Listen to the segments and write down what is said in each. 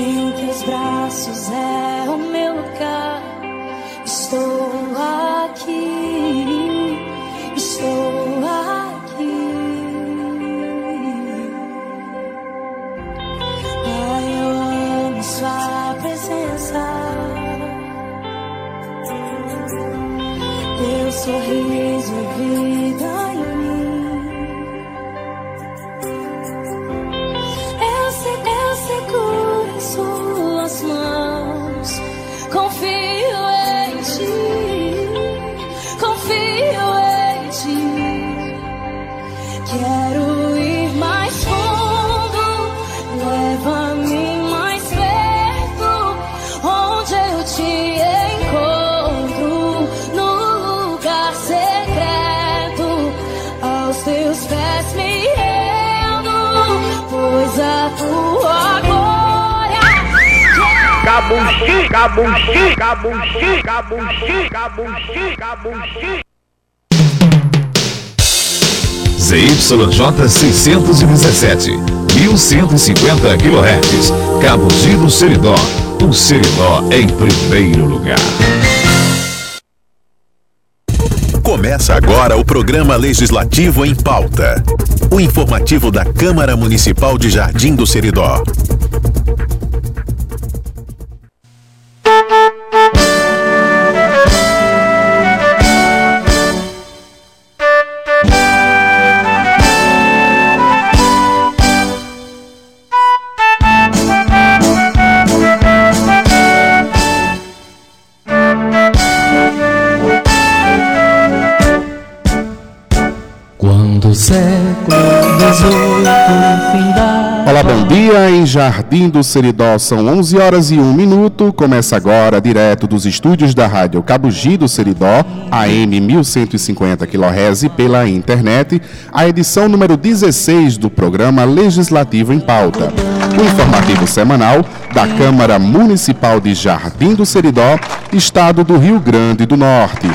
Em teus braços é o meu lugar. Estou aqui, estou aqui. Pai, eu amo Sua presença. Teu sorriso Cabuxi, cabuxi, cabuxi, cabuxi, cabuxi, cabuxi. ZYJ 617, 1150 kHz, Cabo Giro Seridó. O Seridó em primeiro lugar. Começa agora o programa Legislativo em Pauta. O informativo da Câmara Municipal de Jardim do Seridó. Olá, bom dia. Em Jardim do Seridó são 11 horas e 1 minuto. Começa agora, direto dos estúdios da Rádio Cabugi do Seridó, AM 1150 kHz pela internet, a edição número 16 do programa Legislativo em Pauta. O informativo semanal da Câmara Municipal de Jardim do Seridó, Estado do Rio Grande do Norte.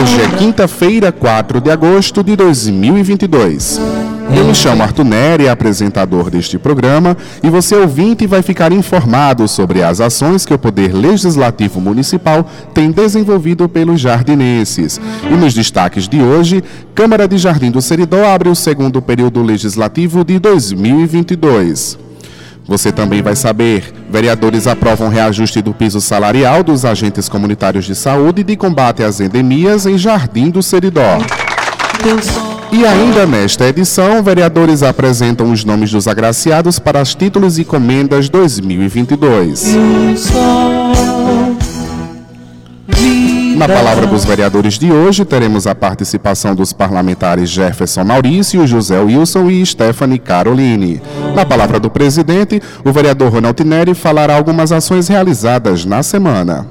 Hoje é quinta-feira, 4 de agosto de 2022. Eu me chamo Arthur Neri, apresentador deste programa, e você ouvinte vai ficar informado sobre as ações que o Poder Legislativo Municipal tem desenvolvido pelos jardinenses. E nos destaques de hoje, Câmara de Jardim do Seridó abre o segundo período legislativo de 2022. Você também vai saber: vereadores aprovam reajuste do piso salarial dos agentes comunitários de saúde e de combate às endemias em Jardim do Seridó. E ainda nesta edição, vereadores apresentam os nomes dos agraciados para os títulos e comendas 2022. Na palavra dos vereadores de hoje, teremos a participação dos parlamentares Jefferson Maurício, José Wilson e Stephanie Caroline. Na palavra do presidente, o vereador Ronald Neri falará algumas ações realizadas na semana.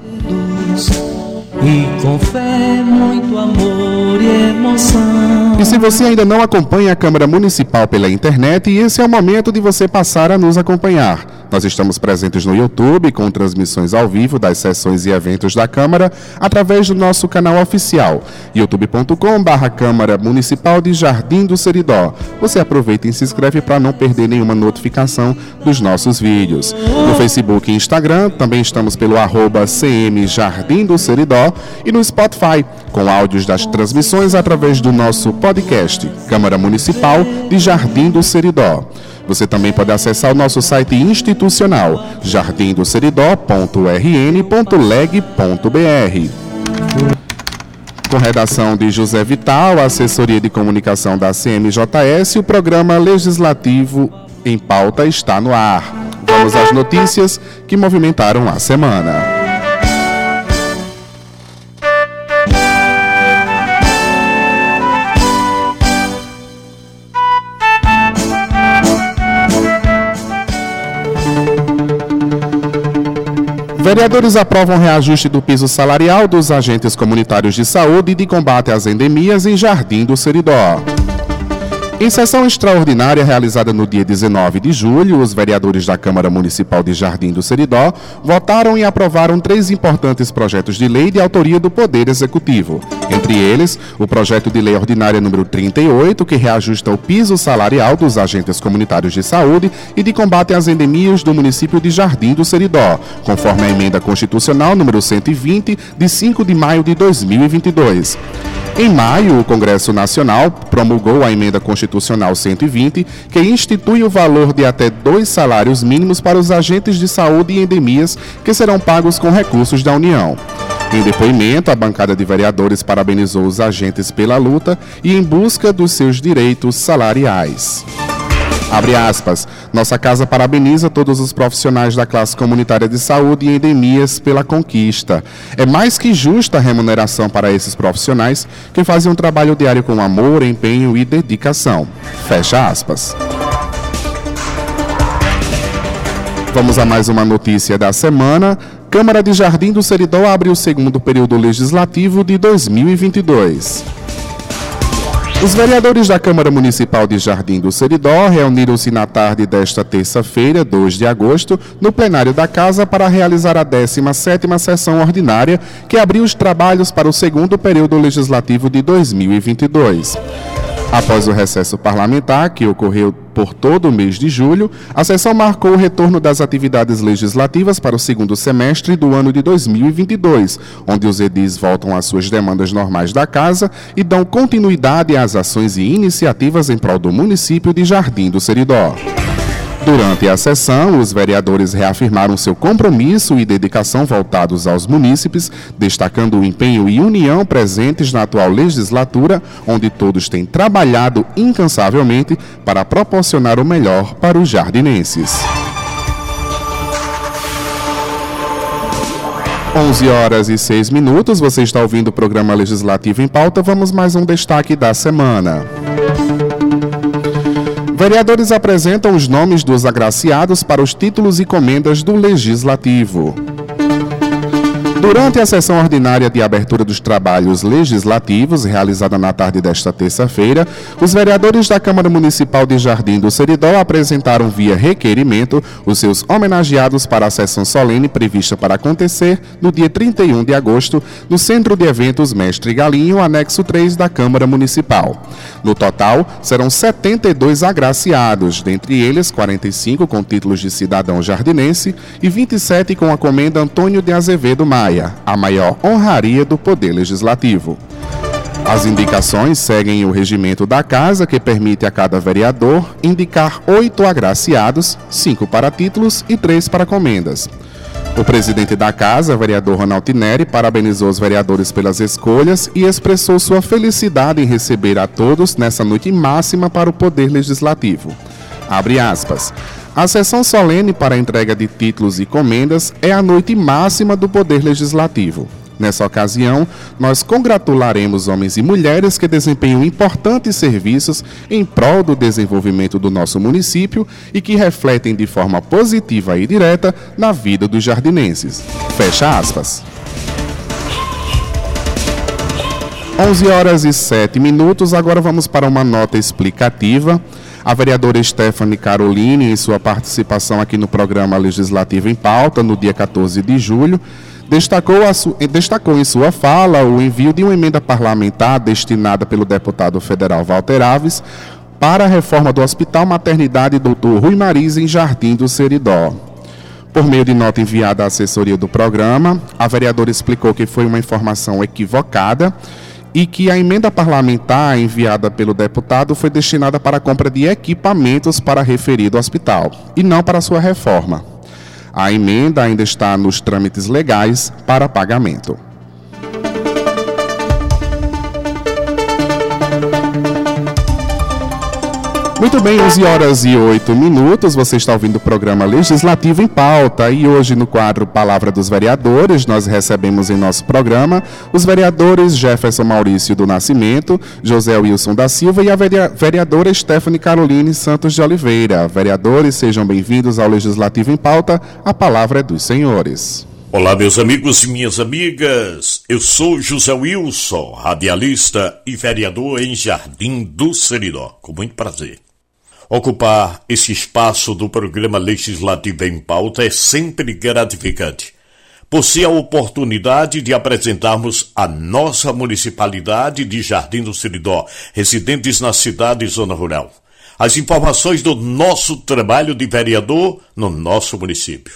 E com fé, muito amor e emoção. Se você ainda não acompanha a Câmara Municipal pela internet, esse é o momento de você passar a nos acompanhar. Nós estamos presentes no YouTube com transmissões ao vivo das sessões e eventos da Câmara através do nosso canal oficial, youtube.com.br Câmara Municipal de Jardim do Seridó. Você aproveita e se inscreve para não perder nenhuma notificação dos nossos vídeos. No Facebook e Instagram também estamos pelo arroba CM Jardim do Seridó e no Spotify, com áudios das transmissões através do nosso podcast, Câmara Municipal de Jardim do Seridó. Você também pode acessar o nosso site institucional, jardindoseridó.rn.leg.br. Com redação de José Vital, assessoria de comunicação da CMJS, o programa legislativo em pauta está no ar. Vamos às notícias que movimentaram a semana. Vereadores aprovam reajuste do piso salarial dos agentes comunitários de saúde e de combate às endemias em Jardim do Seridó. Em sessão extraordinária realizada no dia 19 de julho, os vereadores da Câmara Municipal de Jardim do Seridó votaram e aprovaram três importantes projetos de lei de autoria do Poder Executivo. Entre eles, o projeto de lei ordinária número 38, que reajusta o piso salarial dos agentes comunitários de saúde e de combate às endemias do município de Jardim do Seridó, conforme a emenda constitucional número 120 de 5 de maio de 2022. Em maio, o Congresso Nacional promulgou a emenda constitucional 120, que institui o valor de até dois salários mínimos para os agentes de saúde e endemias que serão pagos com recursos da União. Em depoimento, a bancada de vereadores parabenizou os agentes pela luta e em busca dos seus direitos salariais. Abre aspas. Nossa casa parabeniza todos os profissionais da classe comunitária de saúde e endemias pela conquista. É mais que justa a remuneração para esses profissionais que fazem um trabalho diário com amor, empenho e dedicação. Fecha aspas. Vamos a mais uma notícia da semana. Câmara de Jardim do Seridó abre o segundo período legislativo de 2022. Os vereadores da Câmara Municipal de Jardim do Seridó reuniram-se na tarde desta terça-feira, 2 de agosto, no plenário da Casa para realizar a 17ª sessão ordinária, que abriu os trabalhos para o segundo período legislativo de 2022. Após o recesso parlamentar, que ocorreu por todo o mês de julho, a sessão marcou o retorno das atividades legislativas para o segundo semestre do ano de 2022, onde os edis voltam às suas demandas normais da casa e dão continuidade às ações e iniciativas em prol do município de Jardim do Seridó. Durante a sessão, os vereadores reafirmaram seu compromisso e dedicação voltados aos munícipes, destacando o empenho e união presentes na atual legislatura, onde todos têm trabalhado incansavelmente para proporcionar o melhor para os jardinenses. 11 horas e 6 minutos, você está ouvindo o programa Legislativo em Pauta. Vamos mais um destaque da semana. Vereadores apresentam os nomes dos agraciados para os títulos e comendas do Legislativo. Durante a sessão ordinária de abertura dos trabalhos legislativos, realizada na tarde desta terça-feira, os vereadores da Câmara Municipal de Jardim do Seridó apresentaram via requerimento os seus homenageados para a sessão solene prevista para acontecer no dia 31 de agosto, no Centro de Eventos Mestre Galinho, anexo 3 da Câmara Municipal. No total, serão 72 agraciados, dentre eles 45 com títulos de cidadão jardinense e 27 com a comenda Antônio de Azevedo Maia a maior honraria do Poder Legislativo. As indicações seguem o regimento da Casa, que permite a cada vereador indicar oito agraciados, cinco para títulos e três para comendas. O presidente da Casa, vereador Ronaldo Neri, parabenizou os vereadores pelas escolhas e expressou sua felicidade em receber a todos nessa noite máxima para o Poder Legislativo. Abre aspas. A sessão solene para a entrega de títulos e comendas é a noite máxima do Poder Legislativo. Nessa ocasião, nós congratularemos homens e mulheres que desempenham importantes serviços em prol do desenvolvimento do nosso município e que refletem de forma positiva e direta na vida dos jardinenses. Fecha aspas. 11 horas e 7 minutos, agora vamos para uma nota explicativa. A vereadora Stephanie Caroline, em sua participação aqui no programa Legislativo em Pauta, no dia 14 de julho, destacou, destacou em sua fala o envio de uma emenda parlamentar destinada pelo deputado federal Walter Aves para a reforma do Hospital Maternidade Dr. Rui Mariz em Jardim do Seridó. Por meio de nota enviada à assessoria do programa, a vereadora explicou que foi uma informação equivocada e que a emenda parlamentar enviada pelo deputado foi destinada para a compra de equipamentos para referido hospital e não para sua reforma. A emenda ainda está nos trâmites legais para pagamento. Muito bem, 11 horas e 8 minutos. Você está ouvindo o programa Legislativo em Pauta. E hoje, no quadro Palavra dos Vereadores, nós recebemos em nosso programa os vereadores Jefferson Maurício do Nascimento, José Wilson da Silva e a vereadora Stephanie Caroline Santos de Oliveira. Vereadores, sejam bem-vindos ao Legislativo em Pauta. A palavra é dos senhores. Olá, meus amigos e minhas amigas. Eu sou José Wilson, radialista e vereador em Jardim do Seridó. Com muito prazer. Ocupar esse espaço do programa legislativo em pauta é sempre gratificante, por ser a oportunidade de apresentarmos a nossa municipalidade de Jardim do Seridó, residentes na cidade e zona rural. As informações do nosso trabalho de vereador no nosso município.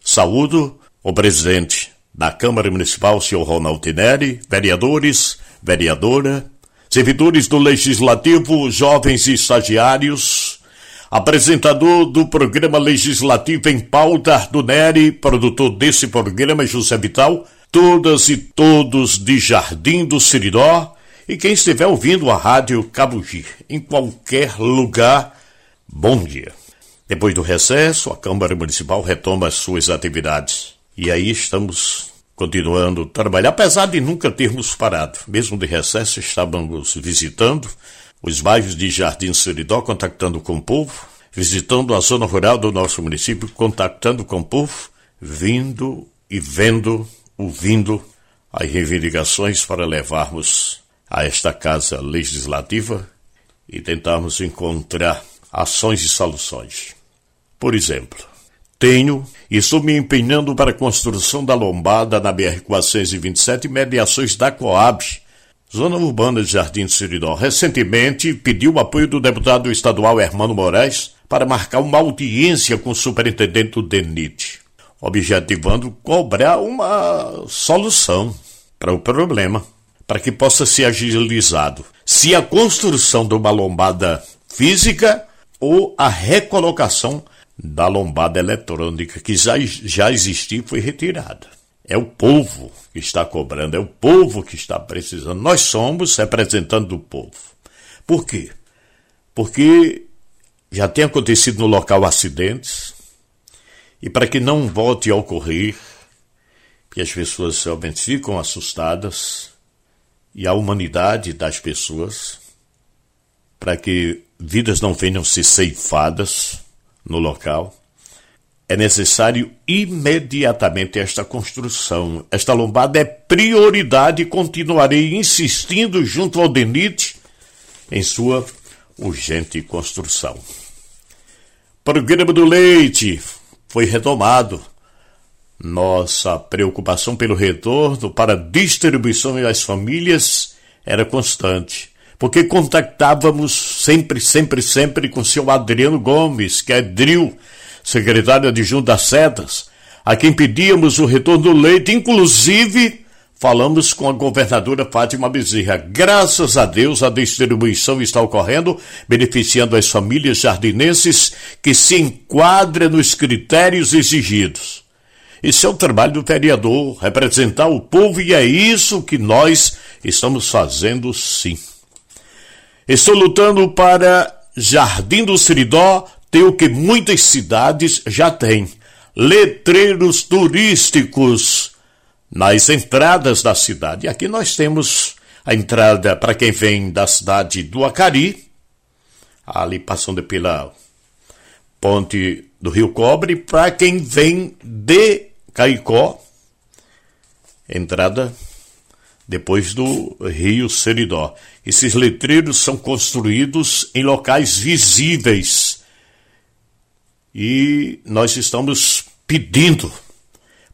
Saúdo o presidente da Câmara Municipal, senhor Ronaldo Tineri, vereadores, vereadora, servidores do Legislativo, jovens e estagiários, apresentador do programa legislativo em pauta do Neri, produtor desse programa, José Vital, todas e todos de Jardim do Siridó e quem estiver ouvindo a rádio Cabugi, em qualquer lugar, bom dia. Depois do recesso, a Câmara Municipal retoma as suas atividades. E aí estamos continuando a trabalhar, apesar de nunca termos parado. Mesmo de recesso, estávamos visitando os bairros de Jardim Seridó, contactando com o povo, visitando a zona rural do nosso município, contactando com o povo, vindo e vendo, ouvindo as reivindicações para levarmos a esta casa legislativa e tentarmos encontrar ações e soluções. Por exemplo, tenho e estou me empenhando para a construção da lombada na BR-427 e mediações da Coab, zona urbana de Jardim do Siridó. Recentemente pediu o apoio do deputado estadual Hermano Moraes para marcar uma audiência com o superintendente do DENIT, objetivando cobrar uma solução para o problema, para que possa ser agilizado. Se a construção de uma lombada física ou a recolocação da lombada eletrônica que já, existia foi retirada. É o povo que está cobrando, é o povo que está precisando. Nós somos representando o povo. Por quê? Porque já tem acontecido no local acidentes, e para que não volte a ocorrer, que as pessoas realmente ficam assustadas, e a humanidade das pessoas, para que vidas não venham ser ceifadas, no local, é necessário imediatamente esta construção. Esta lombada é prioridade e continuarei insistindo junto ao DENIT em sua urgente construção. Programa do leite foi retomado. Nossa preocupação pelo retorno para distribuição às famílias era constante porque contactávamos sempre, sempre, sempre com o seu Adriano Gomes, que é Dril, secretário adjunto das Setas, a quem pedíamos o retorno do leite, inclusive falamos com a governadora Fátima Bezerra. Graças a Deus, a distribuição está ocorrendo, beneficiando as famílias jardinenses que se enquadram nos critérios exigidos. Esse é o trabalho do vereador, representar o povo, e é isso que nós estamos fazendo sim. Estou lutando para Jardim do Seridó ter o que muitas cidades já têm: letreiros turísticos nas entradas da cidade. Aqui nós temos a entrada para quem vem da cidade do Acari, ali passando pela ponte do Rio Cobre, para quem vem de Caicó, entrada depois do Rio Seridó. Esses letreiros são construídos em locais visíveis e nós estamos pedindo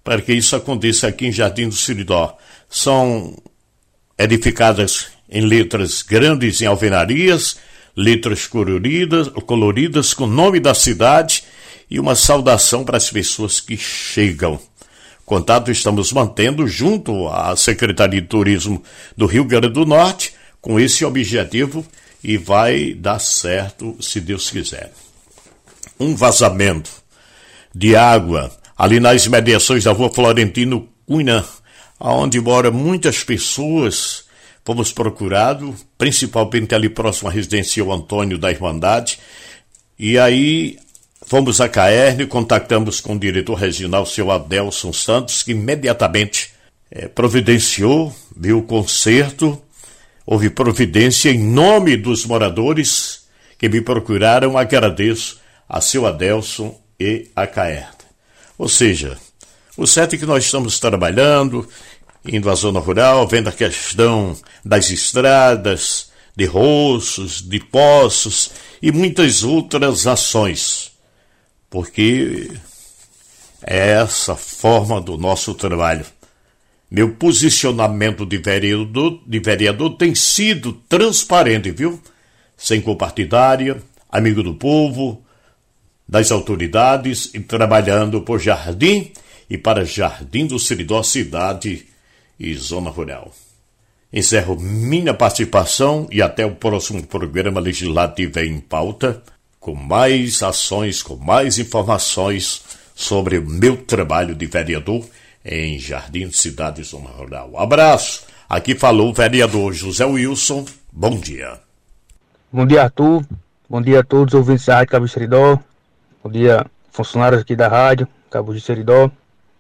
para que isso aconteça aqui em Jardim do Seridó. São edificadas em letras grandes em alvenarias, letras coloridas, coloridas com o nome da cidade e uma saudação para as pessoas que chegam. Contato estamos mantendo junto à Secretaria de Turismo do Rio Grande do Norte com esse objetivo e vai dar certo se Deus quiser. Um vazamento de água ali nas mediações da rua Florentino Cunha, onde moram muitas pessoas. Fomos procurados, principalmente ali próximo à residência Antônio da Irmandade, e aí Fomos a Caerne, contactamos com o diretor regional, seu Adelson Santos, que imediatamente é, providenciou, viu o conserto, houve providência em nome dos moradores que me procuraram. Agradeço a seu Adelson e a Caerne. Ou seja, O certo é que nós estamos trabalhando, indo à zona rural, vendo a questão das estradas, de roços, de poços e muitas outras ações. Porque é essa forma do nosso trabalho. Meu posicionamento de vereador, de vereador tem sido transparente, viu? Sem compartidária, amigo do povo, das autoridades e trabalhando por Jardim e para Jardim do Seridó, cidade e zona rural. Encerro minha participação e até o próximo programa legislativo em pauta, com mais ações, com mais informações sobre o meu trabalho de vereador em Jardim Cidade Zona Rural. Abraço. Aqui falou o vereador José Wilson. Bom dia. Bom dia, Arthur. Bom dia a todos os ouvintes da Rádio Cabo. Bom dia, funcionários aqui da Rádio Cabo de Seridó.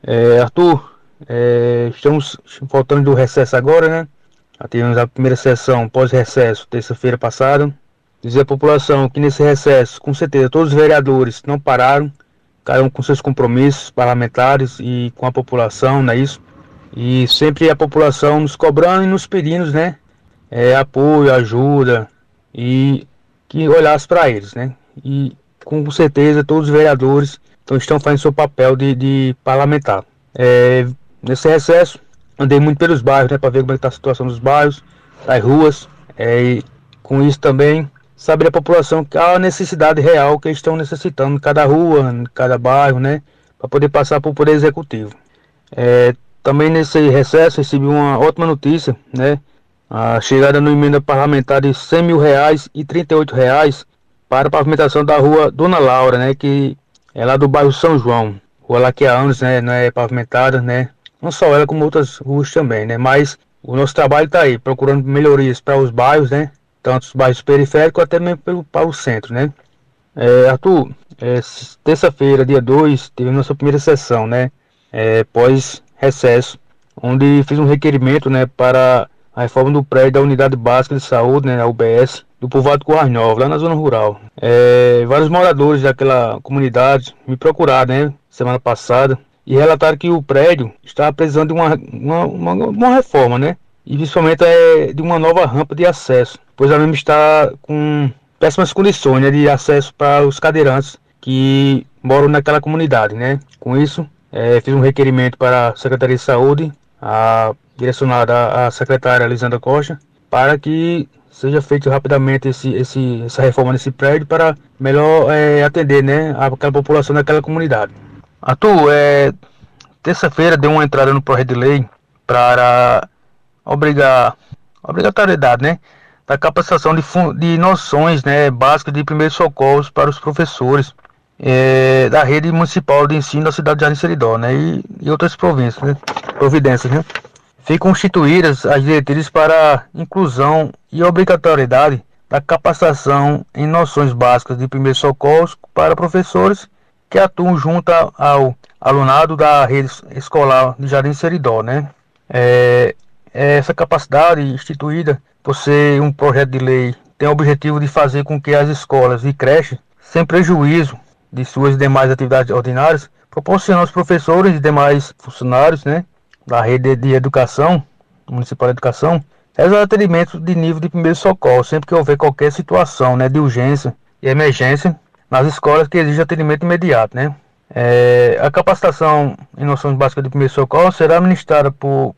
É, Arthur, é, estamos voltando do recesso agora, né? Já tivemos a primeira sessão pós-recesso, terça-feira passada. Dizer à população que nesse recesso, com certeza, todos os vereadores não pararam, cada um com seus compromissos parlamentares e com a população, não é isso? E sempre a população nos cobrando e nos pedindo, né? É, apoio, ajuda e que olhasse para eles, né? E com certeza todos os vereadores então, estão fazendo seu papel de, de parlamentar. É, nesse recesso, andei muito pelos bairros, né? Para ver como é está a situação dos bairros, das ruas. É, e com isso também saber a população a necessidade real que eles estão necessitando em cada rua, em cada bairro, né? Para poder passar para o Poder Executivo. É, também nesse recesso recebi uma ótima notícia, né? A chegada no emenda parlamentar de 100 mil reais e 38 reais para a pavimentação da rua Dona Laura, né? Que é lá do bairro São João. Rua lá que há anos, né? Não é pavimentada, né? Não só ela, como outras ruas também, né? Mas o nosso trabalho está aí, procurando melhorias para os bairros, né? tanto os bairros periféricos até mesmo pelo, para o centro, né? É, Arthur, é, terça-feira, dia 2, teve nossa primeira sessão, né? É, pós recesso, onde fiz um requerimento, né, para a reforma do prédio da Unidade Básica de Saúde, né, a UBS, do povoado Nova, lá na zona rural. É, vários moradores daquela comunidade me procuraram, né, semana passada, e relataram que o prédio estava precisando de uma, uma, uma, uma reforma, né? E principalmente é, de uma nova rampa de acesso pois a mesma está com péssimas condições né, de acesso para os cadeirantes que moram naquela comunidade. Né? Com isso, é, fiz um requerimento para a Secretaria de Saúde, a, direcionada à secretária Lisandra Costa, para que seja feito rapidamente esse, esse, essa reforma nesse prédio para melhor é, atender né, aquela população daquela comunidade. Arthur, é, terça-feira deu uma entrada no projeto de lei para obrigar, obrigatoriedade, né, da capacitação de, de noções né, básicas de primeiros socorros para os professores é, da rede municipal de ensino da cidade de Jardim Seridó né, e, e outras províncias, né, providências. Né. Ficam instituídas as diretrizes para inclusão e obrigatoriedade da capacitação em noções básicas de primeiros socorros para professores que atuam junto ao alunado da rede escolar de Jardim Seridó. Né. É, essa capacidade instituída por ser um projeto de lei, tem o objetivo de fazer com que as escolas e creches, sem prejuízo de suas demais atividades ordinárias, proporcionem aos professores e demais funcionários né, da rede de educação, municipal de educação, os atendimentos de nível de primeiro socorro, sempre que houver qualquer situação né, de urgência e emergência nas escolas que exigem atendimento imediato. Né. É, a capacitação em noções básicas de primeiro socorro será ministrada por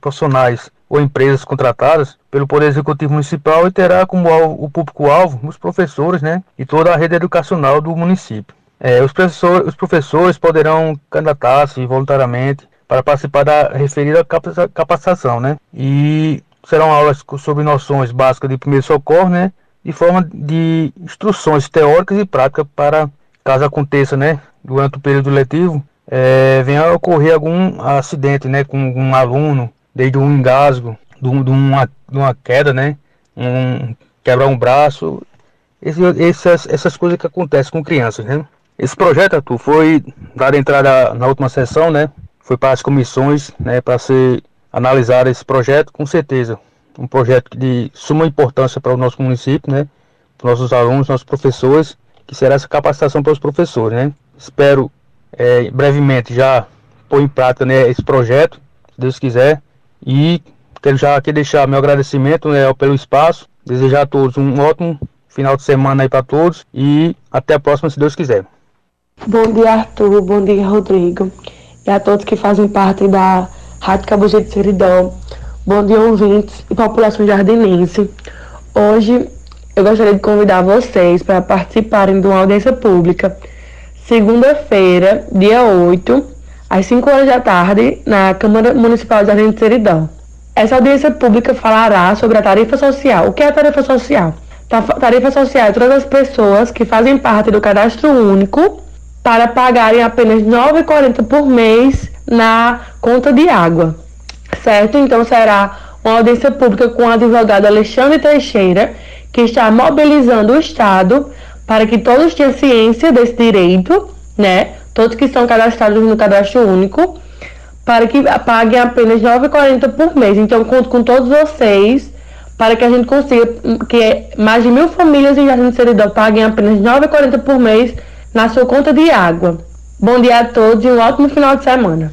profissionais ou empresas contratadas pelo Poder Executivo Municipal e terá como alvo, o público-alvo os professores né, e toda a rede educacional do município. É, os, professor, os professores poderão candidatar-se voluntariamente para participar da referida capacitação, né? E serão aulas sobre noções básicas de primeiro socorro, né? De forma de instruções teóricas e práticas para caso aconteça, né? Durante o período letivo, é, venha ocorrer algum acidente, né? Com um aluno desde um engasgo, de, uma, de uma queda, né? Um, quebrar um braço, esse, essas, essas coisas que acontecem com crianças, né? Esse projeto, Arthur, foi dado entrada na última sessão, né? Foi para as comissões, né? Para ser analisado esse projeto, com certeza. Um projeto de suma importância para o nosso município, né? Para nossos alunos, nossos professores, que será essa capacitação para os professores, né? Espero é, brevemente já pôr em prática né, esse projeto, se Deus quiser. E quero já aqui deixar meu agradecimento né, pelo espaço, desejar a todos um ótimo final de semana aí para todos e até a próxima, se Deus quiser. Bom dia, Arthur. Bom dia, Rodrigo. E a todos que fazem parte da Rádio Cabugi de Seridó. Bom dia, ouvintes e população jardinense. Hoje eu gostaria de convidar vocês para participarem de uma audiência pública. Segunda-feira, dia 8, às 5 horas da tarde, na Câmara Municipal de Jardim de Seridó. Essa audiência pública falará sobre a tarifa social. O que é a tarifa social? Tarifa social é todas as pessoas que fazem parte do cadastro único para pagarem apenas R$ 9,40 por mês na conta de água. Certo? Então será uma audiência pública com o advogado Alexandre Teixeira, que está mobilizando o Estado para que todos tenham ciência desse direito, né? Todos que são cadastrados no cadastro único, para que paguem apenas R$ 9,40 por mês. Então, conto com todos vocês para que a gente consiga que mais de mil famílias em Jardim de Seridó paguem apenas R$ 9,40 por mês na sua conta de água. Bom dia a todos e um ótimo final de semana.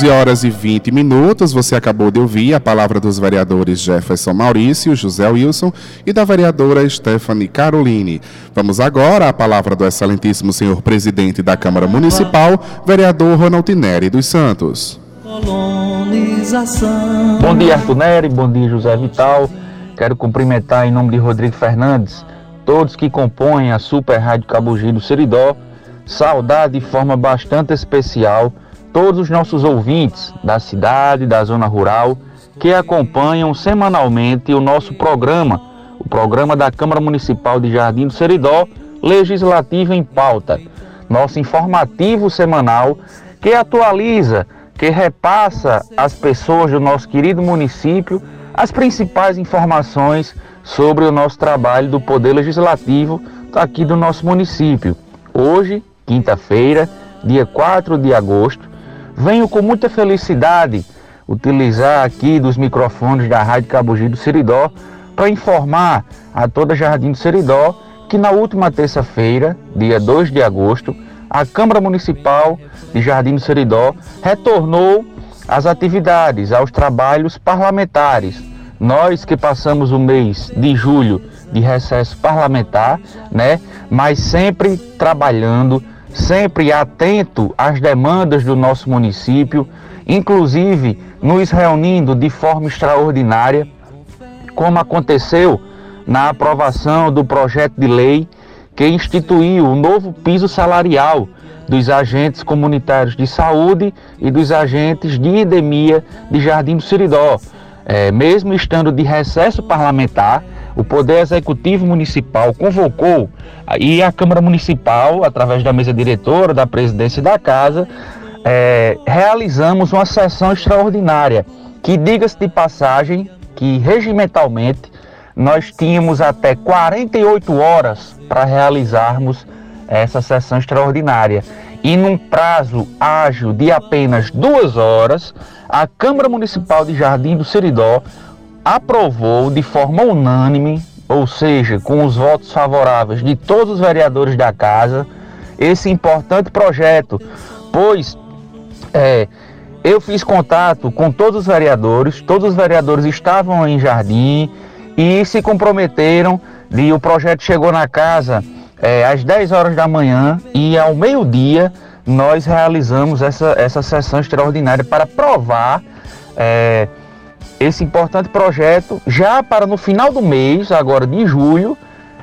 11 horas e 20 minutos, você acabou de ouvir a palavra dos vereadores Jefferson Maurício, José Wilson e da vereadora Stephanie Caroline. Vamos agora à palavra do excelentíssimo senhor presidente da Câmara Municipal, vereador Ronald Neri dos Santos. Bom dia, Arthur Neri, bom dia, José Vital. Quero cumprimentar em nome de Rodrigo Fernandes todos que compõem a Super Rádio Cabugi do Seridó, saudar de forma bastante especial todos os nossos ouvintes da cidade, da zona rural, que acompanham semanalmente o nosso programa, o programa da Câmara Municipal de Jardim do Seridó, Legislativo em Pauta, nosso informativo semanal que atualiza, que repassa às pessoas do nosso querido município as principais informações sobre o nosso trabalho do Poder Legislativo aqui do nosso município. Hoje, quinta-feira, dia 4 de agosto, Venho com muita felicidade utilizar aqui dos microfones da Rádio Cabugi do Seridó para informar a toda Jardim do Seridó que na última terça-feira, dia 2 de agosto, a Câmara Municipal de Jardim do Seridó retornou às atividades, aos trabalhos parlamentares. Nós que passamos o mês de julho de recesso parlamentar, né, mas sempre trabalhando sempre atento às demandas do nosso município, inclusive nos reunindo de forma extraordinária, como aconteceu na aprovação do projeto de lei que instituiu o novo piso salarial dos agentes comunitários de saúde e dos agentes de endemia de Jardim do Siridó. É, mesmo estando de recesso parlamentar, o Poder Executivo Municipal convocou e a Câmara Municipal, através da mesa diretora, da presidência da casa, é, realizamos uma sessão extraordinária que, diga-se de passagem, que regimentalmente nós tínhamos até 48 horas para realizarmos essa sessão extraordinária. E num prazo ágil de apenas duas horas, a Câmara Municipal de Jardim do Seridó aprovou de forma unânime, ou seja, com os votos favoráveis de todos os vereadores da casa, esse importante projeto, pois é, eu fiz contato com todos os vereadores, todos os vereadores estavam em Jardim e se comprometeram e o projeto chegou na casa é, às 10 horas da manhã e ao meio-dia nós realizamos essa, essa sessão extraordinária para provar é, esse importante projeto já para no final do mês, agora de julho,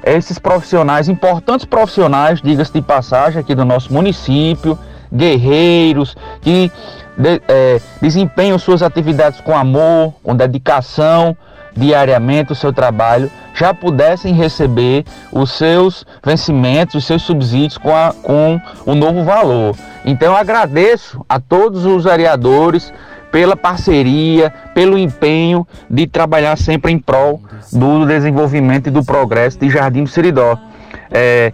esses profissionais, importantes profissionais, diga-se de passagem, aqui do nosso município, guerreiros, que de, é, desempenham suas atividades com amor, com dedicação, diariamente o seu trabalho, já pudessem receber os seus vencimentos, os seus subsídios com, a, com o novo valor. Então agradeço a todos os vereadores, pela parceria, pelo empenho de trabalhar sempre em prol do desenvolvimento e do progresso de Jardim do Seridó. É,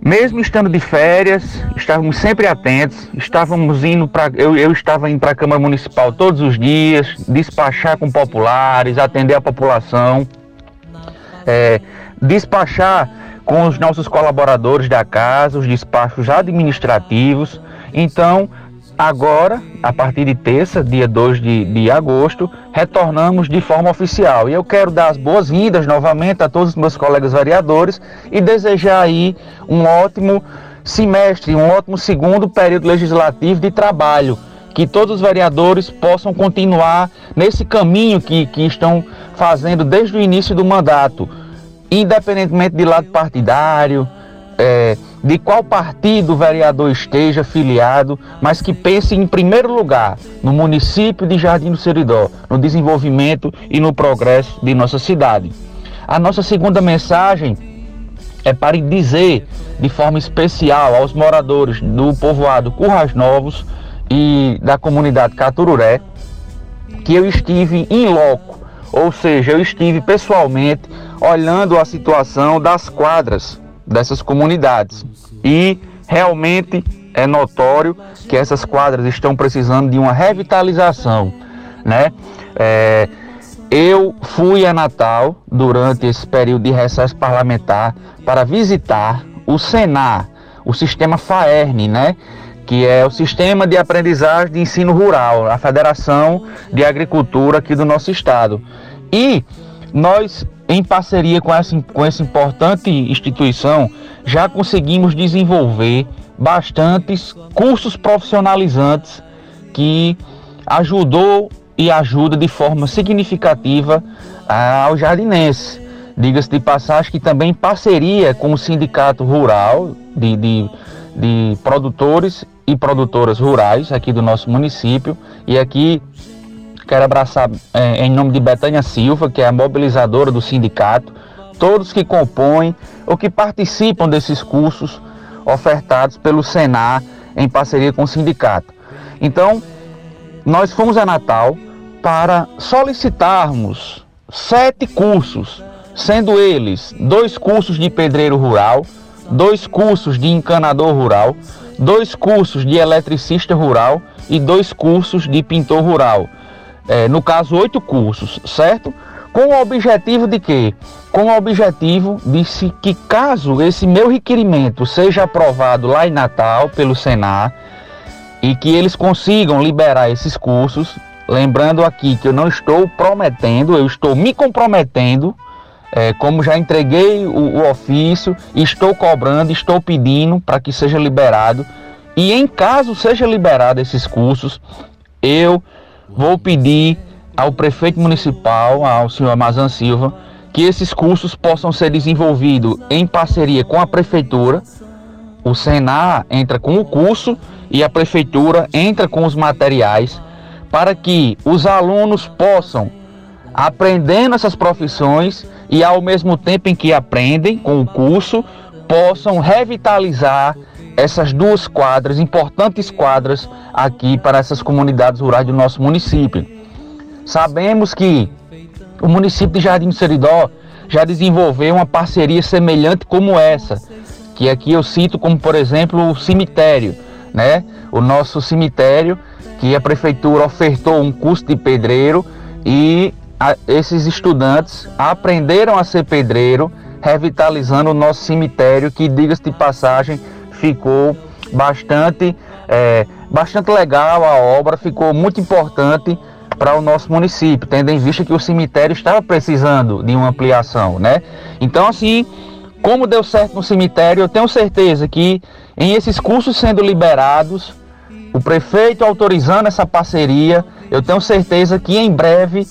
mesmo estando de férias, estávamos sempre atentos, estávamos indo para eu, eu estava indo para a Câmara Municipal todos os dias, despachar com populares, atender a população, é, despachar com os nossos colaboradores da casa, os despachos administrativos. Então, Agora, a partir de terça, dia 2 de, de agosto, retornamos de forma oficial. E eu quero dar as boas-vindas novamente a todos os meus colegas vereadores e desejar aí um ótimo semestre, um ótimo segundo período legislativo de trabalho. Que todos os vereadores possam continuar nesse caminho que, que estão fazendo desde o início do mandato, independentemente de lado partidário, é, de qual partido o vereador esteja filiado, mas que pense em primeiro lugar no município de Jardim do Seridó, no desenvolvimento e no progresso de nossa cidade. A nossa segunda mensagem é para dizer de forma especial aos moradores do povoado Currais Novos e da comunidade Catururé que eu estive em loco, ou seja, eu estive pessoalmente olhando a situação das quadras dessas comunidades. E realmente é notório que essas quadras estão precisando de uma revitalização, né? É, eu fui a Natal durante esse período de recesso parlamentar para visitar o Senar, o sistema FAERN, né? Que é o sistema de aprendizagem de ensino rural, a Federação de Agricultura aqui do nosso estado. E nós em parceria com essa, com essa importante instituição, já conseguimos desenvolver bastantes cursos profissionalizantes que ajudou e ajuda de forma significativa ao jardinense. Diga-se de passagem que também parceria com o Sindicato Rural de, de, de Produtores e Produtoras Rurais aqui do nosso município, e aqui Quero abraçar é, em nome de Betânia Silva, que é a mobilizadora do sindicato, todos que compõem ou que participam desses cursos ofertados pelo Senar em parceria com o sindicato. Então, nós fomos a Natal para solicitarmos sete cursos, sendo eles dois cursos de pedreiro rural, dois cursos de encanador rural, dois cursos de eletricista rural e dois cursos de pintor rural é, no caso, oito cursos, certo? Com o objetivo de quê? Com o objetivo de se, que caso esse meu requerimento seja aprovado lá em Natal pelo Senar e que eles consigam liberar esses cursos, lembrando aqui que eu não estou prometendo, eu estou me comprometendo, é, como já entreguei o, o ofício, estou cobrando, estou pedindo para que seja liberado. E em caso seja liberado esses cursos, eu vou pedir ao prefeito municipal, ao senhor Amazan Silva, que esses cursos possam ser desenvolvidos em parceria com a prefeitura. O Senar entra com o curso e a prefeitura entra com os materiais para que os alunos possam aprendendo essas profissões e ao mesmo tempo em que aprendem com o curso, possam revitalizar essas duas quadras, importantes quadras aqui para essas comunidades rurais do nosso município. Sabemos que o município de Jardim do Seridó já desenvolveu uma parceria semelhante como essa, que aqui eu cito como, por exemplo, o cemitério, né? O nosso cemitério, que a prefeitura ofertou um curso de pedreiro e a, esses estudantes aprenderam a ser pedreiro, revitalizando o nosso cemitério, que, diga-se de passagem, ficou bastante, é, bastante legal a obra, ficou muito importante para o nosso município, tendo em vista que o cemitério estava precisando de uma ampliação, né? Então, assim, como deu certo no cemitério, eu tenho certeza que em esses cursos sendo liberados, o prefeito autorizando essa parceria, eu tenho certeza que em breve,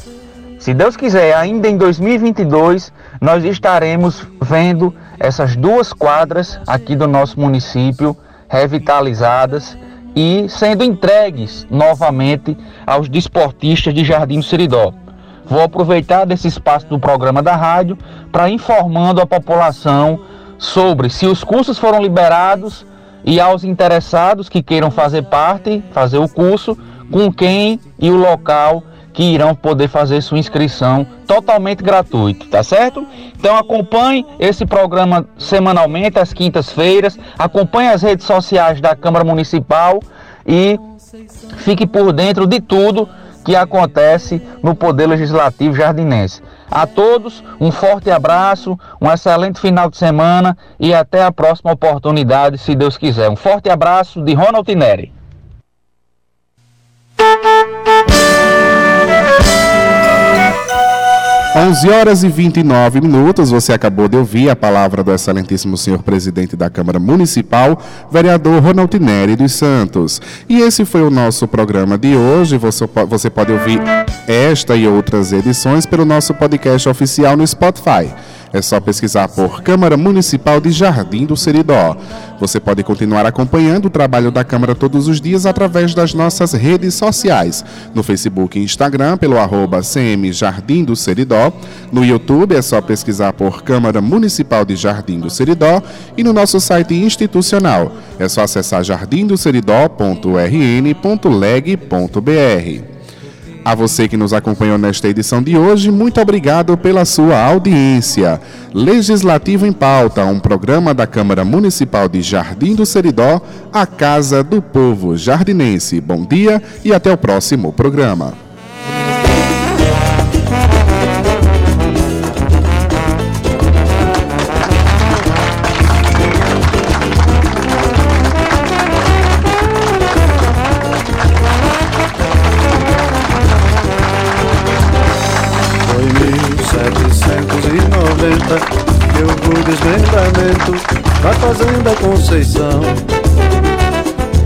se Deus quiser, ainda em 2022, nós estaremos vendo essas duas quadras aqui do nosso município revitalizadas e sendo entregues novamente aos desportistas de Jardim Seridó. Vou aproveitar desse espaço do programa da rádio para informando a população sobre se os cursos foram liberados e aos interessados que queiram fazer parte, fazer o curso, com quem e o local que irão poder fazer sua inscrição totalmente gratuito, tá certo? Então acompanhe esse programa semanalmente às quintas-feiras, acompanhe as redes sociais da Câmara Municipal e fique por dentro de tudo que acontece no Poder Legislativo Jardinense. A todos, um forte abraço, um excelente final de semana e até a próxima oportunidade, se Deus quiser. Um forte abraço de Ronald Neri. 11 horas e 29 minutos, você acabou de ouvir a palavra do excelentíssimo senhor presidente da Câmara Municipal, vereador Ronald Neri dos Santos. E esse foi o nosso programa de hoje. Você, você pode ouvir esta e outras edições pelo nosso podcast oficial no Spotify. É só pesquisar por Câmara Municipal de Jardim do Seridó. Você pode continuar acompanhando o trabalho da Câmara todos os dias através das nossas redes sociais. No Facebook e Instagram, pelo arroba CM Jardim do Seridó. No YouTube é só pesquisar por Câmara Municipal de Jardim do Seridó. E no nosso site institucional é só acessar jardimdoseridó.rn.leg.br. A você que nos acompanhou nesta edição de hoje, muito obrigado pela sua audiência. Legislativo em Pauta, um programa da Câmara Municipal de Jardim do Seridó, a Casa do Povo Jardinense. Bom dia e até o próximo programa. Desmembramento da fazenda Conceição.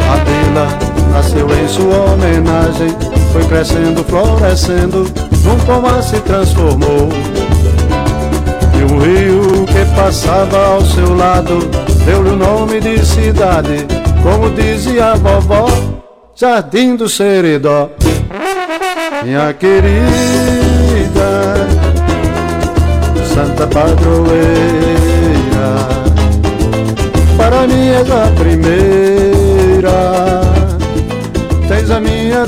A vila nasceu em sua homenagem, foi crescendo, florescendo, num pomar se transformou. E um rio que passava ao seu lado, deu-lhe o nome de cidade, como dizia a vovó, Jardim do Seridó. Minha querida Santa Padroeira Para mim és a primeira. Tens a minha